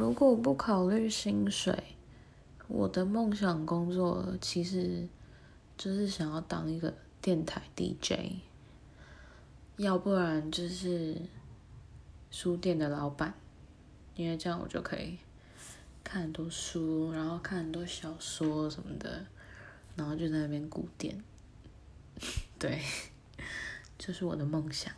如果不考虑薪水，我的梦想工作其实就是想要当一个电台 DJ 要不然就是书店的老板，因为这样我就可以看很多书，然后看很多小说什么的，然后就在那边古典。对，这是我的梦想。